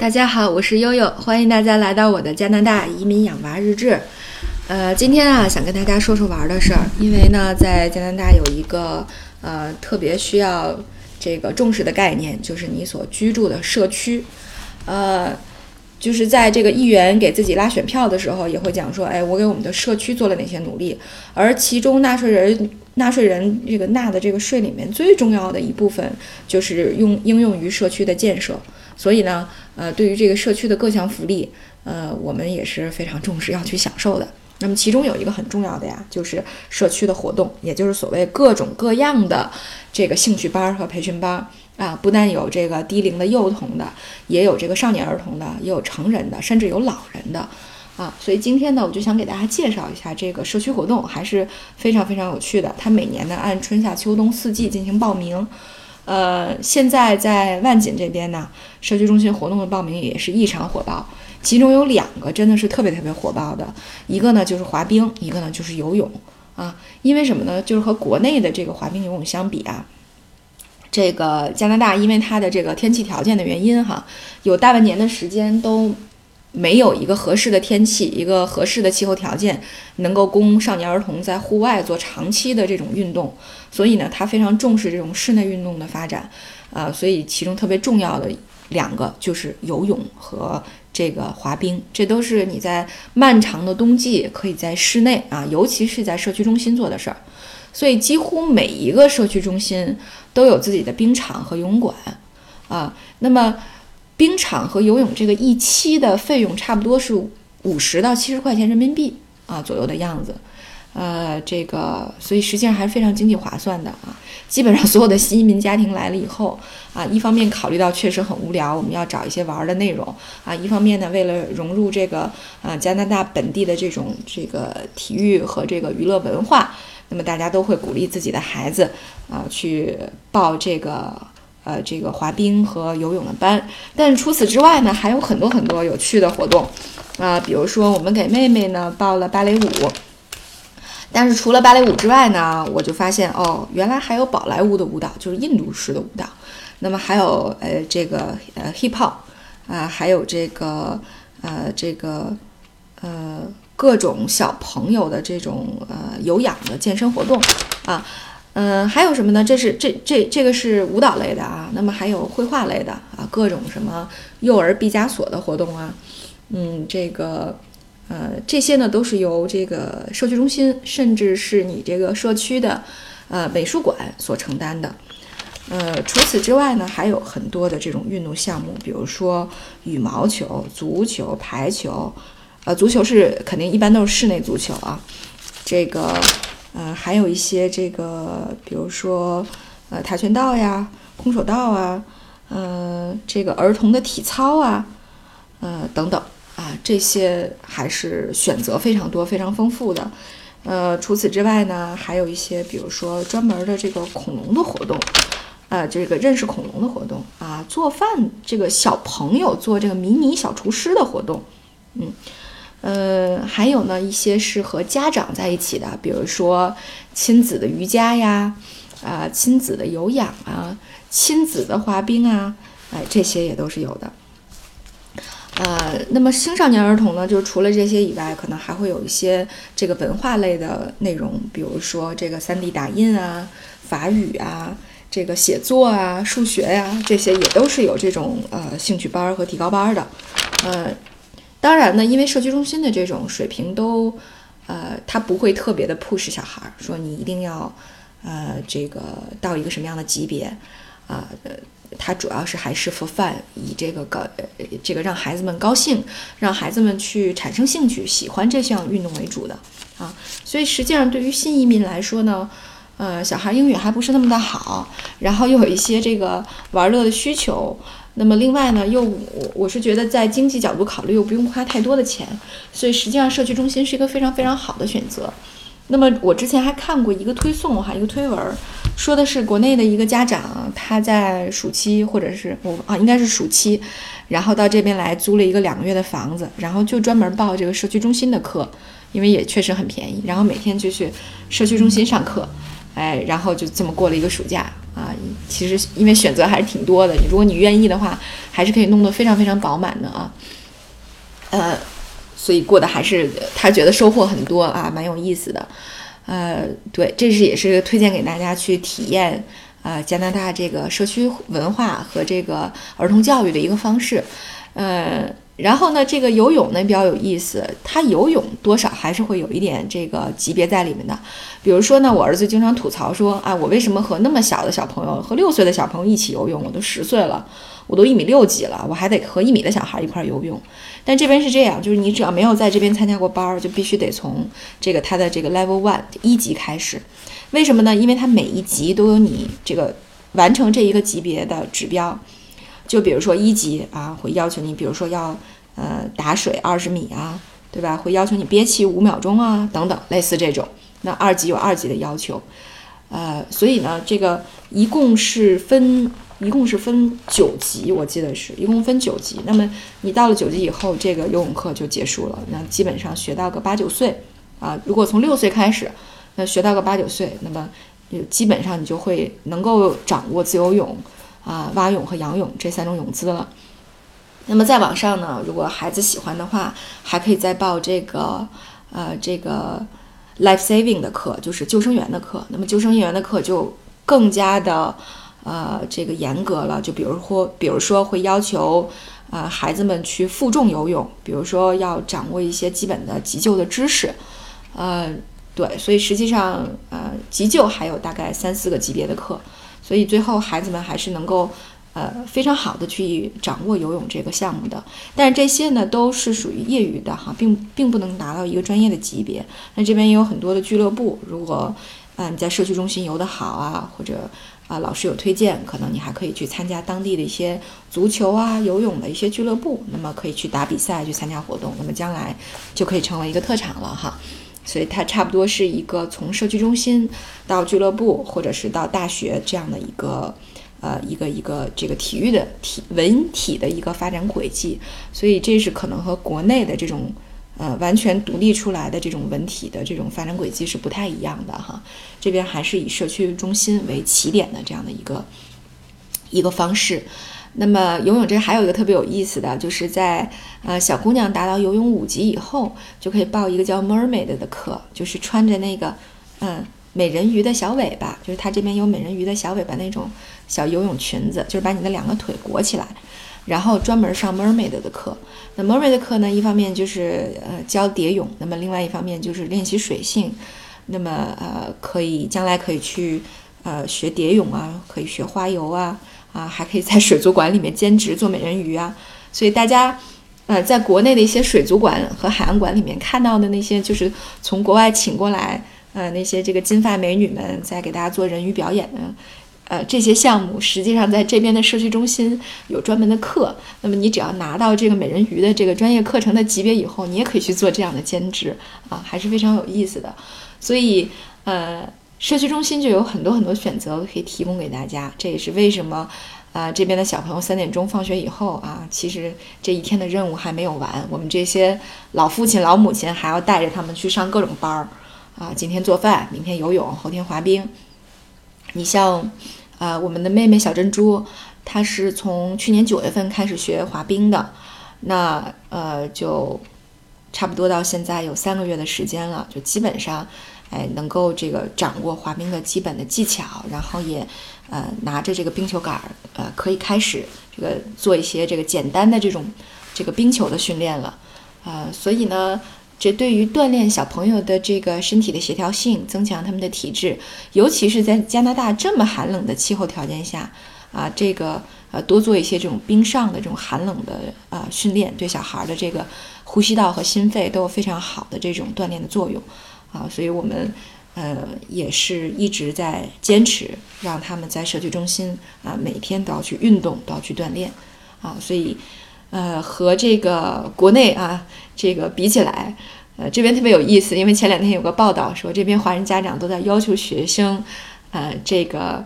大家好，我是悠悠，欢迎大家来到我的加拿大移民养娃日志。呃，今天啊，想跟大家说说玩的事儿，因为呢，在加拿大有一个呃特别需要这个重视的概念，就是你所居住的社区。呃，就是在这个议员给自己拉选票的时候，也会讲说，哎，我给我们的社区做了哪些努力，而其中纳税人纳税人这个纳的这个税里面最重要的一部分，就是用应用于社区的建设。所以呢，呃，对于这个社区的各项福利，呃，我们也是非常重视要去享受的。那么其中有一个很重要的呀，就是社区的活动，也就是所谓各种各样的这个兴趣班和培训班啊，不但有这个低龄的幼童的，也有这个少年儿童的，也有成人的，甚至有老人的啊。所以今天呢，我就想给大家介绍一下这个社区活动，还是非常非常有趣的。它每年呢按春夏秋冬四季进行报名。呃，现在在万锦这边呢，社区中心活动的报名也是异常火爆。其中有两个真的是特别特别火爆的，一个呢就是滑冰，一个呢就是游泳啊。因为什么呢？就是和国内的这个滑冰游泳相比啊，这个加拿大因为它的这个天气条件的原因哈，有大半年的时间都。没有一个合适的天气，一个合适的气候条件，能够供少年儿童在户外做长期的这种运动，所以呢，他非常重视这种室内运动的发展，啊，所以其中特别重要的两个就是游泳和这个滑冰，这都是你在漫长的冬季可以在室内啊，尤其是在社区中心做的事儿，所以几乎每一个社区中心都有自己的冰场和游泳馆，啊，那么。冰场和游泳这个一期的费用差不多是五十到七十块钱人民币啊左右的样子，呃，这个所以实际上还是非常经济划算的啊。基本上所有的新移民家庭来了以后啊，一方面考虑到确实很无聊，我们要找一些玩的内容啊；一方面呢，为了融入这个啊加拿大本地的这种这个体育和这个娱乐文化，那么大家都会鼓励自己的孩子啊去报这个。呃，这个滑冰和游泳的班，但是除此之外呢，还有很多很多有趣的活动，啊，比如说我们给妹妹呢报了芭蕾舞，但是除了芭蕾舞之外呢，我就发现哦，原来还有宝莱坞的舞蹈，就是印度式的舞蹈，那么还有呃这个呃 hip hop 啊，还有这个呃这个呃各种小朋友的这种呃有氧的健身活动啊。嗯，还有什么呢？这是这这这个是舞蹈类的啊，那么还有绘画类的啊，各种什么幼儿毕加索的活动啊，嗯，这个呃这些呢都是由这个社区中心，甚至是你这个社区的呃美术馆所承担的。呃，除此之外呢，还有很多的这种运动项目，比如说羽毛球、足球、排球，呃，足球是肯定一般都是室内足球啊，这个。呃，还有一些这个，比如说，呃，跆拳道呀，空手道啊，呃，这个儿童的体操啊，呃，等等啊，这些还是选择非常多、非常丰富的。呃，除此之外呢，还有一些，比如说专门的这个恐龙的活动，呃，这个认识恐龙的活动啊，做饭，这个小朋友做这个迷你小厨师的活动，嗯。呃，还有呢，一些是和家长在一起的，比如说亲子的瑜伽呀，啊，亲子的有氧啊，亲子的滑冰啊，哎，这些也都是有的。呃，那么青少年儿童呢，就除了这些以外，可能还会有一些这个文化类的内容，比如说这个 3D 打印啊，法语啊，这个写作啊，数学呀，这些也都是有这种呃兴趣班和提高班的，呃。当然呢，因为社区中心的这种水平都，呃，他不会特别的 push 小孩儿，说你一定要，呃，这个到一个什么样的级别，啊，呃，他主要是还是 for fun，以这个高，这个让孩子们高兴，让孩子们去产生兴趣，喜欢这项运动为主的，啊，所以实际上对于新移民来说呢，呃，小孩英语还不是那么的好，然后又有一些这个玩乐的需求。那么另外呢，又我我是觉得在经济角度考虑，又不用花太多的钱，所以实际上社区中心是一个非常非常好的选择。那么我之前还看过一个推送哈，一个推文，说的是国内的一个家长，他在暑期或者是我啊应该是暑期，然后到这边来租了一个两个月的房子，然后就专门报这个社区中心的课，因为也确实很便宜，然后每天就去社区中心上课，哎，然后就这么过了一个暑假。其实因为选择还是挺多的，如果你愿意的话，还是可以弄得非常非常饱满的啊。呃，所以过得还是他觉得收获很多啊，蛮有意思的。呃，对，这是也是推荐给大家去体验啊加拿大这个社区文化和这个儿童教育的一个方式。呃，然后呢，这个游泳呢比较有意思，他游泳多少还是会有一点这个级别在里面的。比如说呢，我儿子经常吐槽说啊，我为什么和那么小的小朋友，和六岁的小朋友一起游泳？我都十岁了。我都一米六几了，我还得和一米的小孩一块游泳。但这边是这样，就是你只要没有在这边参加过班儿，就必须得从这个他的这个 level one 一级开始。为什么呢？因为他每一级都有你这个完成这一个级别的指标。就比如说一级啊，会要求你，比如说要呃打水二十米啊，对吧？会要求你憋气五秒钟啊，等等，类似这种。那二级有二级的要求，呃，所以呢，这个一共是分。一共是分九级，我记得是一共分九级。那么你到了九级以后，这个游泳课就结束了。那基本上学到个八九岁啊，如果从六岁开始，那学到个八九岁，那么基本上你就会能够掌握自由泳啊、蛙泳和仰泳这三种泳姿了。那么再往上呢，如果孩子喜欢的话，还可以再报这个呃这个 life saving 的课，就是救生员的课。那么救生员的课就更加的。呃，这个严格了，就比如说，比如说会要求，呃，孩子们去负重游泳，比如说要掌握一些基本的急救的知识，呃，对，所以实际上，呃，急救还有大概三四个级别的课，所以最后孩子们还是能够，呃，非常好的去掌握游泳这个项目的。但是这些呢，都是属于业余的哈，并并不能达到一个专业的级别。那这边也有很多的俱乐部，如果，啊，你在社区中心游得好啊，或者。啊，老师有推荐，可能你还可以去参加当地的一些足球啊、游泳的一些俱乐部，那么可以去打比赛、去参加活动，那么将来就可以成为一个特长了哈。所以它差不多是一个从社区中心到俱乐部，或者是到大学这样的一个呃一个一个这个体育的体文体的一个发展轨迹。所以这是可能和国内的这种。呃，完全独立出来的这种文体的这种发展轨迹是不太一样的哈。这边还是以社区中心为起点的这样的一个一个方式。那么游泳这还有一个特别有意思的，就是在呃小姑娘达到游泳五级以后，就可以报一个叫 Mermaid 的课，就是穿着那个嗯美人鱼的小尾巴，就是它这边有美人鱼的小尾巴那种小游泳裙子，就是把你的两个腿裹起来。然后专门上 Mermaid 的课，那 Mermaid 的课呢，一方面就是呃教蝶泳，那么另外一方面就是练习水性，那么呃可以将来可以去呃学蝶泳啊，可以学花游啊，啊还可以在水族馆里面兼职做美人鱼啊，所以大家呃在国内的一些水族馆和海洋馆里面看到的那些就是从国外请过来呃那些这个金发美女们在给大家做人鱼表演的。呃，这些项目实际上在这边的社区中心有专门的课。那么你只要拿到这个美人鱼的这个专业课程的级别以后，你也可以去做这样的兼职啊，还是非常有意思的。所以，呃，社区中心就有很多很多选择可以提供给大家。这也是为什么，啊，这边的小朋友三点钟放学以后啊，其实这一天的任务还没有完。我们这些老父亲老母亲还要带着他们去上各种班儿啊，今天做饭，明天游泳，后天滑冰。你像。啊，我们的妹妹小珍珠，她是从去年九月份开始学滑冰的，那呃就差不多到现在有三个月的时间了，就基本上，哎能够这个掌握滑冰的基本的技巧，然后也呃拿着这个冰球杆儿，呃可以开始这个做一些这个简单的这种这个冰球的训练了，啊，所以呢。这对于锻炼小朋友的这个身体的协调性，增强他们的体质，尤其是在加拿大这么寒冷的气候条件下，啊，这个呃多做一些这种冰上的这种寒冷的啊训练，对小孩的这个呼吸道和心肺都有非常好的这种锻炼的作用，啊，所以我们呃也是一直在坚持让他们在社区中心啊每天都要去运动，都要去锻炼，啊，所以。呃，和这个国内啊，这个比起来，呃，这边特别有意思，因为前两天有个报道说，这边华人家长都在要求学生，呃，这个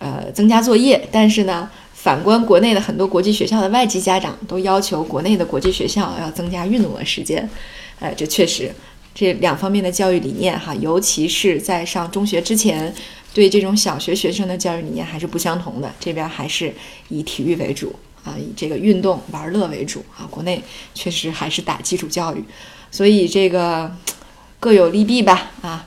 呃增加作业，但是呢，反观国内的很多国际学校的外籍家长都要求国内的国际学校要增加运动的时间，呃，这确实这两方面的教育理念哈，尤其是在上中学之前对这种小学学生的教育理念还是不相同的。这边还是以体育为主啊，以这个运动玩乐为主啊。国内确实还是打基础教育，所以这个各有利弊吧啊。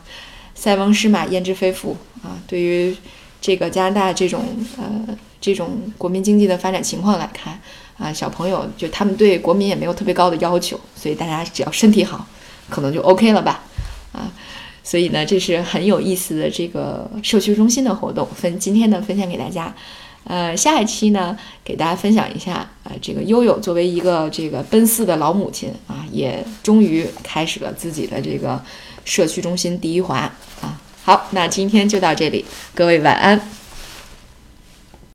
塞翁失马焉知非福啊！对于这个加拿大这种呃这种国民经济的发展情况来看啊，小朋友就他们对国民也没有特别高的要求，所以大家只要身体好，可能就 OK 了吧啊！所以呢，这是很有意思的这个社区中心的活动，分今天呢分享给大家。呃，下一期呢给大家分享一下啊，这个悠悠作为一个这个奔四的老母亲啊，也终于开始了自己的这个社区中心第一滑啊。好，那今天就到这里，各位晚安。